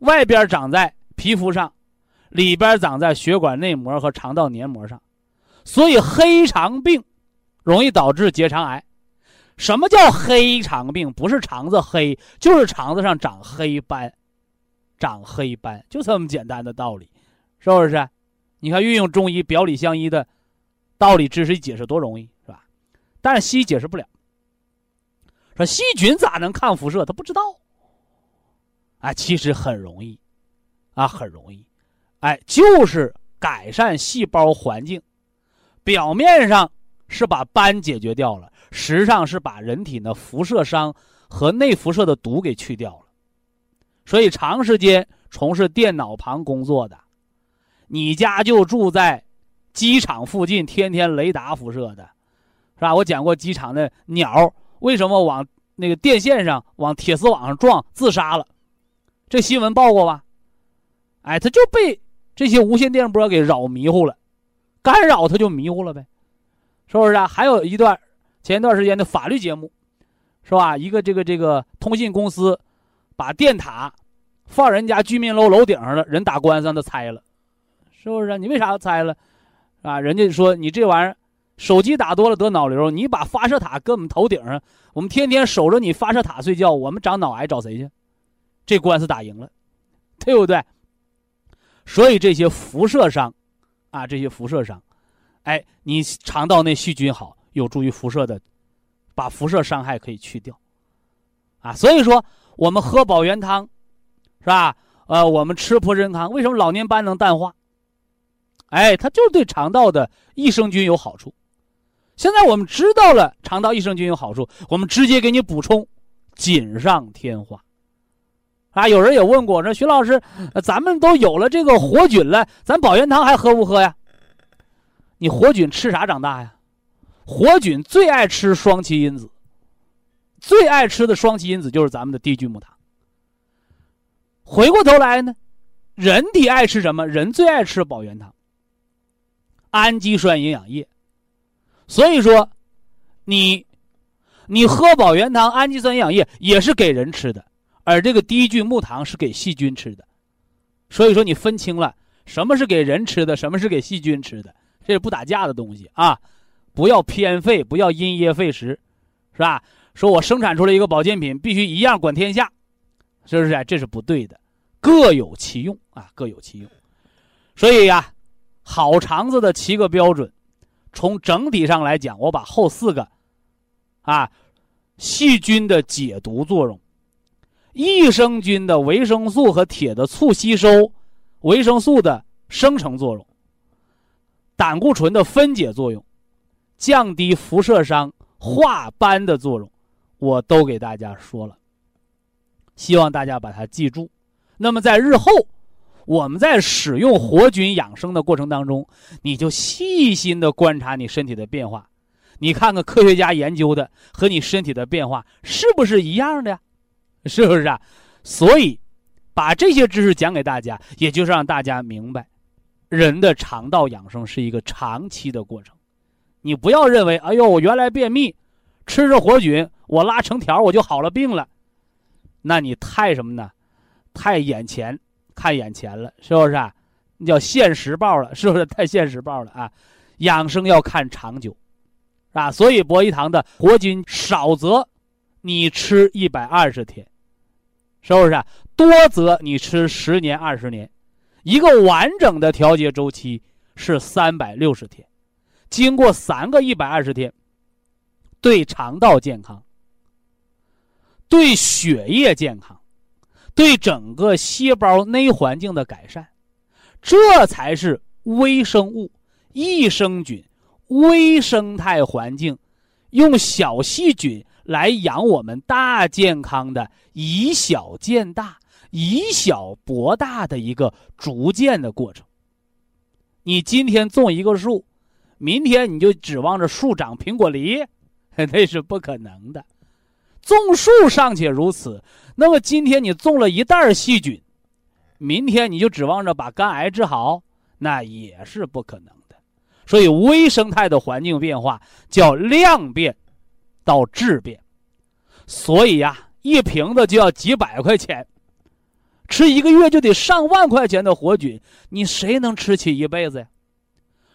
外边长在皮肤上，里边长在血管内膜和肠道黏膜上。所以黑肠病容易导致结肠癌。什么叫黑肠病？不是肠子黑，就是肠子上长黑斑，长黑斑，就这么简单的道理，是不是？你看运用中医表里相依的。道理知识解释多容易是吧？但是西医解释不了。说细菌咋能抗辐射？他不知道。哎，其实很容易，啊，很容易，哎，就是改善细胞环境。表面上是把斑解决掉了，实际上是把人体的辐射伤和内辐射的毒给去掉了。所以长时间从事电脑旁工作的，你家就住在。机场附近天天雷达辐射的，是吧？我讲过机场的鸟为什么往那个电线上、往铁丝网上撞自杀了，这新闻报过吧？哎，他就被这些无线电波给扰迷糊了，干扰他就迷糊了呗，是不是啊？还有一段前一段时间的法律节目，是吧？一个这个这个通信公司把电塔放人家居民楼楼顶上了，人打官司让他拆了，是不是啊？你为啥要拆了？啊，人家说你这玩意儿，手机打多了得脑瘤，你把发射塔搁我们头顶上，我们天天守着你发射塔睡觉，我们长脑癌找谁去？这官司打赢了，对不对？所以这些辐射伤，啊，这些辐射伤，哎，你肠道内细菌好，有助于辐射的，把辐射伤害可以去掉，啊，所以说我们喝保元汤，是吧？呃，我们吃普参汤，为什么老年斑能淡化？哎，它就是对肠道的益生菌有好处。现在我们知道了肠道益生菌有好处，我们直接给你补充，锦上添花。啊，有人也问过说：“徐老师，咱们都有了这个活菌了，咱保元汤还喝不喝呀？”你活菌吃啥长大呀？活菌最爱吃双歧因子，最爱吃的双歧因子就是咱们的低聚木糖。回过头来呢，人体爱吃什么？人最爱吃保元汤。氨基酸营养液，所以说，你，你喝保元汤，氨基酸营养液也是给人吃的，而这个低聚木糖是给细菌吃的，所以说你分清了什么是给人吃的，什么是给细菌吃的，这是不打架的东西啊！不要偏废，不要因噎废食，是吧？说我生产出来一个保健品，必须一样管天下，是不是？这是不对的，各有其用啊，各有其用，所以呀。好肠子的七个标准，从整体上来讲，我把后四个，啊，细菌的解毒作用，益生菌的维生素和铁的促吸收，维生素的生成作用，胆固醇的分解作用，降低辐射伤、化斑的作用，我都给大家说了。希望大家把它记住。那么在日后，我们在使用活菌养生的过程当中，你就细心的观察你身体的变化，你看看科学家研究的和你身体的变化是不是一样的呀？是不是啊？所以，把这些知识讲给大家，也就是让大家明白，人的肠道养生是一个长期的过程。你不要认为，哎呦，我原来便秘，吃着活菌，我拉成条我就好了病了。那你太什么呢？太眼前看眼前了，是不是啊？那叫现实报了，是不是太现实报了啊？养生要看长久，啊，所以博一堂的活菌少则你吃一百二十天，是不是啊？多则你吃十年二十年，一个完整的调节周期是三百六十天，经过三个一百二十天，对肠道健康。对血液健康，对整个细胞内环境的改善，这才是微生物、益生菌、微生态环境，用小细菌来养我们大健康的，以小见大、以小博大的一个逐渐的过程。你今天种一个树，明天你就指望着树长苹果梨，那是不可能的。种树尚且如此，那么今天你种了一袋细菌，明天你就指望着把肝癌治好，那也是不可能的。所以微生态的环境变化叫量变到质变，所以呀，一瓶子就要几百块钱，吃一个月就得上万块钱的活菌，你谁能吃起一辈子呀？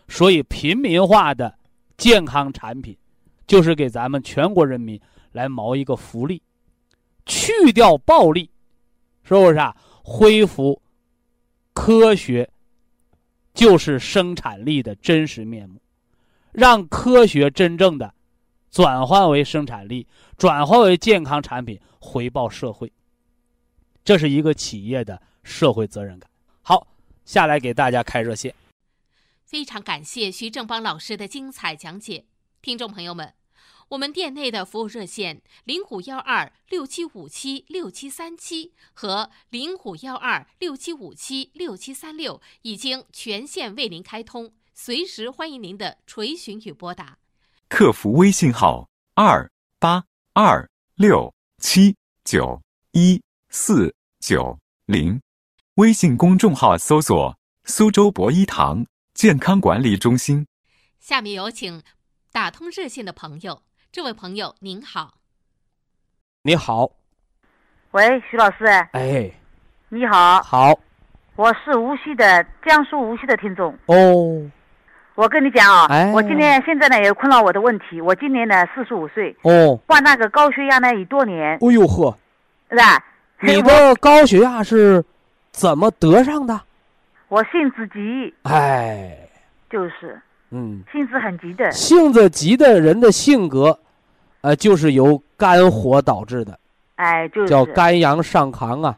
所以平民化的健康产品，就是给咱们全国人民。来谋一个福利，去掉暴利，是不是啊？恢复科学，就是生产力的真实面目，让科学真正的转换为生产力，转换为健康产品，回报社会。这是一个企业的社会责任感。好，下来给大家开热线。非常感谢徐正邦老师的精彩讲解，听众朋友们。我们店内的服务热线零五幺二六七五七六七三七和零五幺二六七五七六七三六已经全线为您开通，随时欢迎您的垂询与拨打。客服微信号二八二六七九一四九零，微信公众号搜索“苏州博一堂健康管理中心”。下面有请打通热线的朋友。这位朋友您好，你好，喂，徐老师，哎，你好，好，我是无锡的江苏无锡的听众。哦，我跟你讲啊，哎，我今天现在呢也困扰我的问题，我今年呢四十五岁。哦，患那个高血压呢已多年，哎呦呵，是吧？你的高血压是怎么得上的？我性子急，哎，就是。嗯，性子很急的，性子急的人的性格，呃，就是由肝火导致的，哎，就是。叫肝阳上亢啊，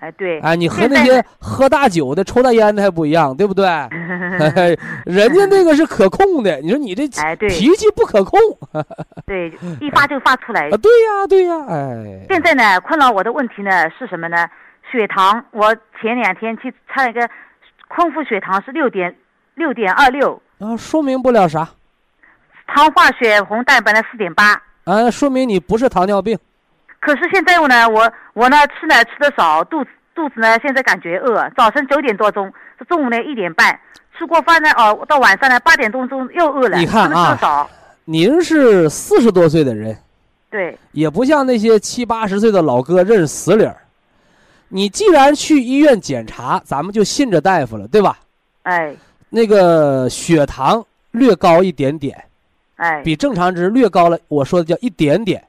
哎，对，哎，你和那些喝大酒的、抽大烟的还不一样，对不对？人家那个是可控的，你说你这哎，对，脾气不可控，对，一发就发出来 啊，对呀，对呀，哎，现在呢，困扰我的问题呢是什么呢？血糖，我前两天去测了一个空腹血糖是六点六点二六。啊，说明不了啥，糖化血红蛋白呢四点八，啊，说明你不是糖尿病。可是现在我呢，我我呢吃呢吃的少，肚子肚子呢现在感觉饿。早晨九点多钟，中午呢一点半吃过饭呢，哦，到晚上呢八点多钟又饿了。你看啊，您是四十多岁的人，对，也不像那些七八十岁的老哥认识死理儿。你既然去医院检查，咱们就信着大夫了，对吧？哎。那个血糖略高一点点，哎，比正常值略高了。我说的叫一点点，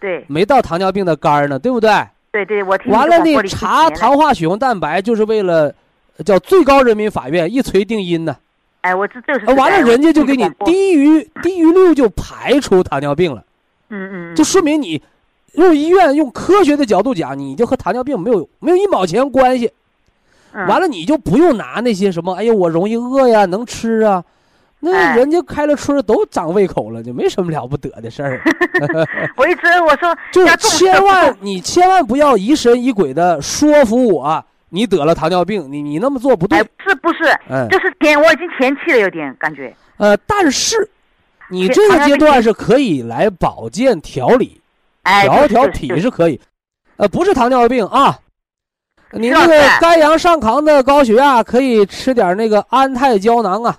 对，没到糖尿病的肝儿呢，对不对？对对，我听完了，那查糖化血红蛋白就是为了叫最高人民法院一锤定音呢。哎，我这这是完了，人家就给你低于低于六就排除糖尿病了。嗯嗯，就说明你用医院用科学的角度讲，你就和糖尿病没有没有一毛钱关系。完了，你就不用拿那些什么，哎呀，我容易饿呀，能吃啊，那哎人家开了春儿都长胃口了，就没什么了不得的事儿。我一直我说 就是千万你千万不要疑神疑鬼的说服我，你得了糖尿病，你你那么做不对是不是，嗯就是前我已经前期了，有点感觉。呃，但是你这个阶段是可以来保健调理，哎，调调体是可以，呃，不是糖尿病啊。你那个肝阳上亢的高血压，可以吃点那个安泰胶囊啊。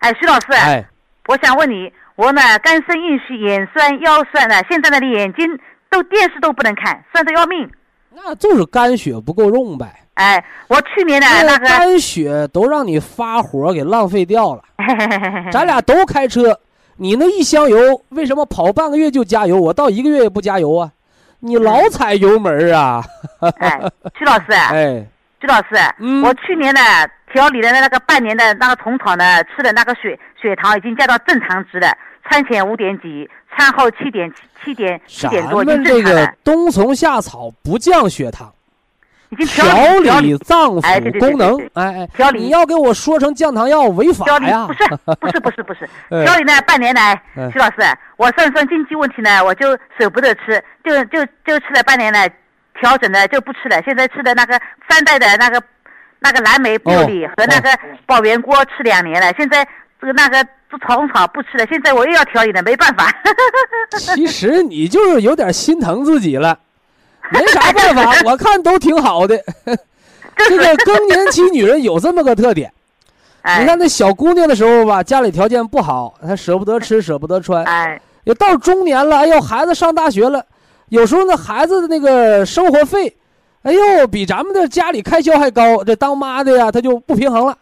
哎，徐老师，哎，我想问你，我呢肝肾阴虚、眼酸、腰酸呢，现在呢眼睛都电视都不能看，酸的要命。那就是肝血不够用呗。哎，我去年呢那个，肝血都让你发火给浪费掉了。咱俩都开车，你那一箱油为什么跑半个月就加油？我到一个月也不加油啊？你老踩油门啊？哎，徐老师，哎，徐老师，嗯我去年呢调理的那个半年的那个虫草呢，吃的那个血血糖已经降到正常值了，餐前五点几，餐后七点七点七点多，已经们这个正常了，冬虫夏草不降血糖，已经调调调理脏腑功能。哎哎，调理你要给我说成降糖药违法调理呀不？是不是不是不是 哎调理呢半年来 哎，徐老师，我算算经济问题呢，我就舍不得吃，就就就吃了半年了，调整的就不吃了。现在吃的那个三代的那个那个蓝莓 bio 里哦和那个宝源锅吃两年了，现在这个那个这虫草不吃了，现在我又要调理了，没办法。其实你就是有点心疼自己了，没啥办法，我看都挺好的。这个更年期女人有这么个特点，哎你看那小姑娘的时候吧，家里条件不好，她舍不得吃，舍不得穿。哎也到中年了，哎呦，孩子上大学了，有时候那孩子的那个生活费，哎呦，比咱们的家里开销还高。这当妈的呀，他就不平衡了，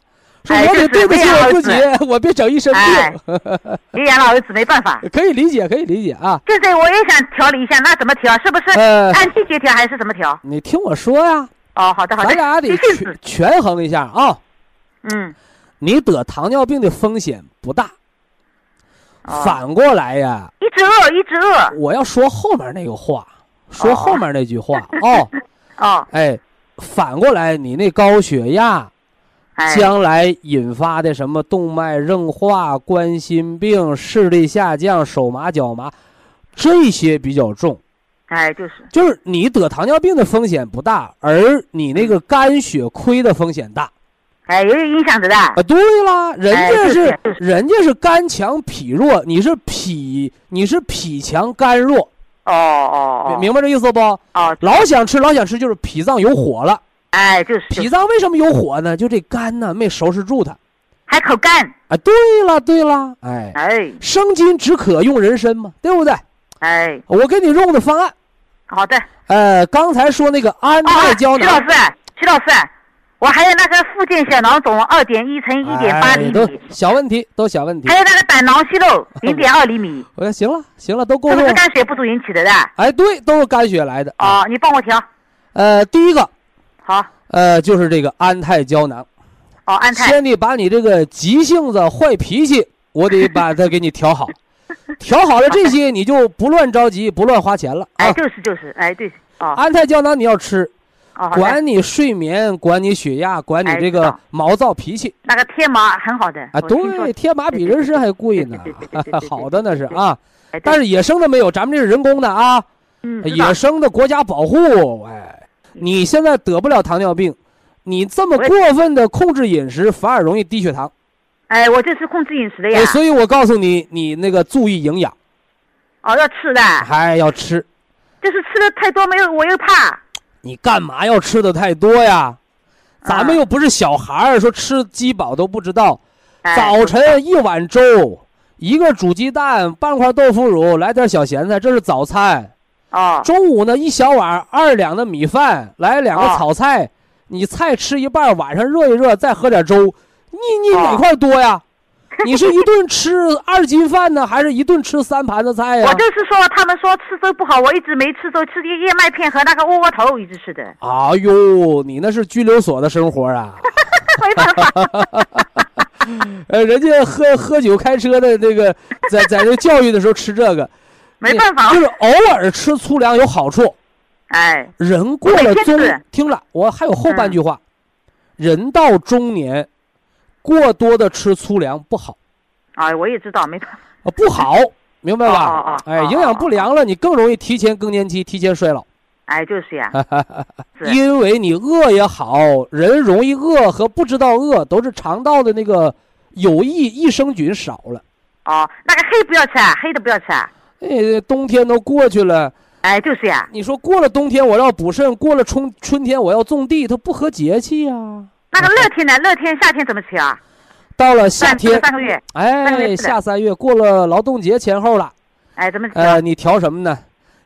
说我得对得起儿我自己，我别整一身哎病。你养老儿子没办法。可以理解，可以理解啊。现在我也想调理一下，那怎么调？是不是呃，按季节调还是怎么调？你听我说呀，哦，好的好的，咱俩得权权衡一下啊。嗯，你得糖尿病的风险不大，哦反过来呀，一直饿一直饿。我要说后面那个话，说哦后面那句话 哦，哦，哎，反过来你那高血压。哎，将来引发的什么动脉硬化、冠心病、视力下降、手麻脚麻，这些比较重。哎，就是，就是你得糖尿病的风险不大，而你那个肝血亏的风险大。哎，也有影响的的。啊，对啦，人哎家是人家是肝强脾弱，你是脾你是脾强肝弱，哦哦哦，明明白这意思不？哦，老想吃老想吃，就是脾脏有火了。哎，就是，脾脏为什么有火呢？就这肝呢没收拾住它。还口干。啊，对了对了，哎，哎生津止渴用人参嘛，对不对？哎，我给你用的方案，好的。呃，刚才说那个安泰胶囊，徐老师，徐老师，我还有那个附件小囊肿二点一乘一点八厘米，小问题，都小问题还。有那个胆囊息肉零点二厘米，我说行了行了，都够是不用了。是肝血不足引起的的？哎，对，都是肝血来的。哦，你帮我调。呃，第一个，好，呃，就是这个安泰胶囊，哦，安泰。先得把你这个急性子、坏脾气，我得把它给你调好。调好了这些，你就不乱着急，不乱花钱了哎，啊。就是就是，哎对，哦安泰胶囊你要吃，哦，管你睡眠，管你血压，管你这个毛躁脾气那个天麻很好的啊。对，天麻比人参还贵呢好的那是啊。但是野生的没有，咱们这是人工的啊。嗯，野生的国家保护，哎，你现在得不了糖尿病，你这么过分的控制饮食，反而容易低血糖。哎，我这是控制饮食的呀哎，。所以我告诉你，你那个注意营养，哦，要吃的，还要吃。就是吃的太多没有，我又怕。你干嘛要吃的太多呀？咱们啊又不是小孩儿，说吃鸡饱都不知道。哎早晨一碗粥，一个煮鸡蛋，半块豆腐乳，来点小咸菜，这是早餐。啊，中午呢，一小碗二两的米饭，来两个哦炒菜，你菜吃一半，晚上热一热，再喝点粥。你你哦哪块多呀？你是一顿吃二斤饭呢，还是一顿吃三盘子菜呀我？就是说，他们说吃粥不好，我一直没吃粥，吃的燕麦片和那个窝窝头，一直吃的，哎呦，你那是拘留所的生活啊！没办法。呃，人家喝喝酒开车的这个，在在这教育的时候吃这个，没办法就是偶尔吃粗粮有好处。哎，人过了中听了我还有后半句话，人到中年，过多的吃粗粮不好。啊，我也知道，没错。啊，不好，明白吧？哦哦哦哎，哦营养不良了，你更容易提前更年期，提前衰老。哎，就是呀，是因为你饿也好，人容易饿和不知道饿都是肠道的那个有益益生菌少了。哦，那个黑不要吃啊，黑的不要吃啊。哎，冬天都过去了，哎，就是呀，你说过了冬天我要补肾，过了春春天我要种地，它不合节气呀、那个热天呢？热天、夏天怎么吃啊？到了夏天，三个月，哎，下三月过了劳动节前后了，哎，怎么？呃，你调什么呢？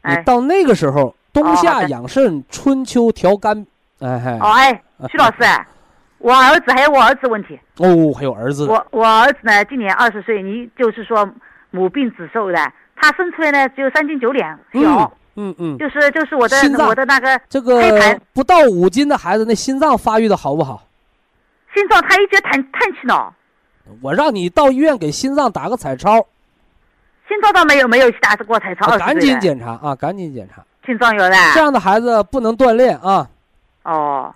你哎，到那个时候，冬夏养肾，春秋调肝。哎嗨，哦，哎，徐老师，哎 我儿子还有我儿子问题，哦，还有儿子，我我儿子呢今年二十岁，你就是说母病子受的，他生出来呢只有三斤九两，小，嗯嗯，就是就是我的我的那个这个不到五斤的孩子，那心脏发育的好不好？心脏，他一直叹叹气呢，我让你到医院给心脏打个彩超，心脏倒没有没有去打过彩超，赶紧检查啊，赶紧检查。心脏有的，这样的孩子不能锻炼啊，哦，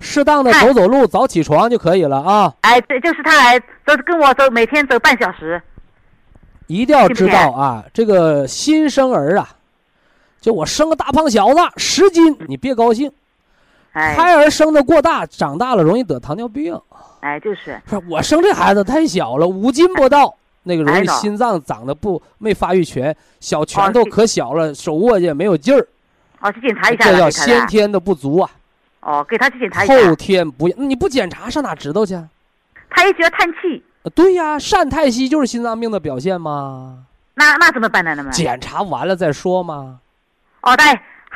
适当的哎走走路，早起床就可以了啊。哎，对就是他还都是跟我走，每天走半小时，一定要知道啊，这个新生儿啊，就我生个大胖小子十斤，你别高兴。哎胎儿生的过大，长大了容易得糖尿病。哎，就是，说我生这孩子太小了，五斤不到，那个容易心脏长得不没发育全，小拳头可小了，手握去没有劲儿，哦，去检查一下这叫先天的不足啊，哦，给他去检查一下，后天不你不检查上哪知道去？啊他一直要叹气，对呀，善叹息就是心脏病的表现吗？那那怎么办呢？那么，检查完了再说嘛。哦，对，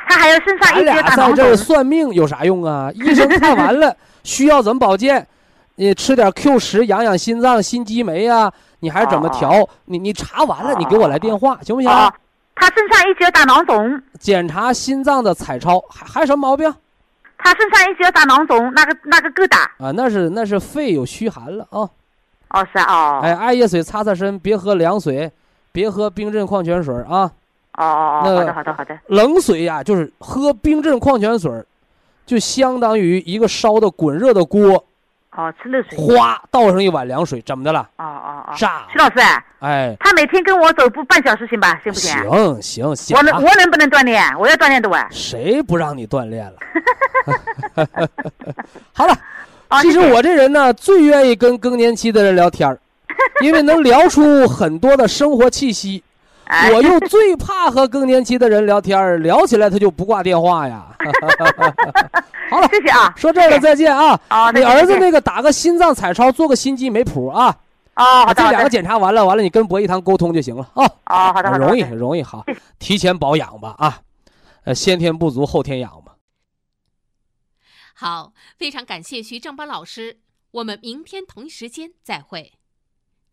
他还有身上一直有大囊在这儿，算命有啥用啊？医生看完了，需要怎么保健？你吃点 Q 十养养心脏、心肌酶啊、你还是怎么调？你你查完了，你给我来电话行不行？哦，他身上一直有大囊肿，检查心脏的彩超，还还有什么毛病他身上一直有大囊肿，那个那个疙瘩，啊？那是那是肺有虚寒了啊！哦，是啊，哦，哎，艾叶水擦擦身，别喝凉水，别喝冰镇矿泉水啊！哦哦哦，那好的好的好的，冷水呀、就是喝冰镇矿泉水，就相当于一个烧的滚热的锅，哦，吃热水，哗倒上一碗凉水，怎么的了？哦哦哦，炸徐！老师，哎，他每天跟我走步半小时行吧？行不行？行行行我能啊，我能不能锻炼？我要锻炼的我。谁不让你锻炼了？好了，哦，其实我这人呢，最愿意跟更年期的人聊天儿，因为能聊出很多的生活气息。哎我又最怕和更年期的人聊天，聊起来他就不挂电话呀。好了，谢谢啊。说这儿了，再见啊！哦，你儿子那个打个心脏彩超，做个心肌酶谱啊，啊，好的这两个，检查完了，完了你跟博一堂沟通就行了啊。哦，好的好的，容易容易好提前保养吧啊，呃，先天不足后天养吧。好，非常感谢徐正邦老师，我们明天同一时间再会。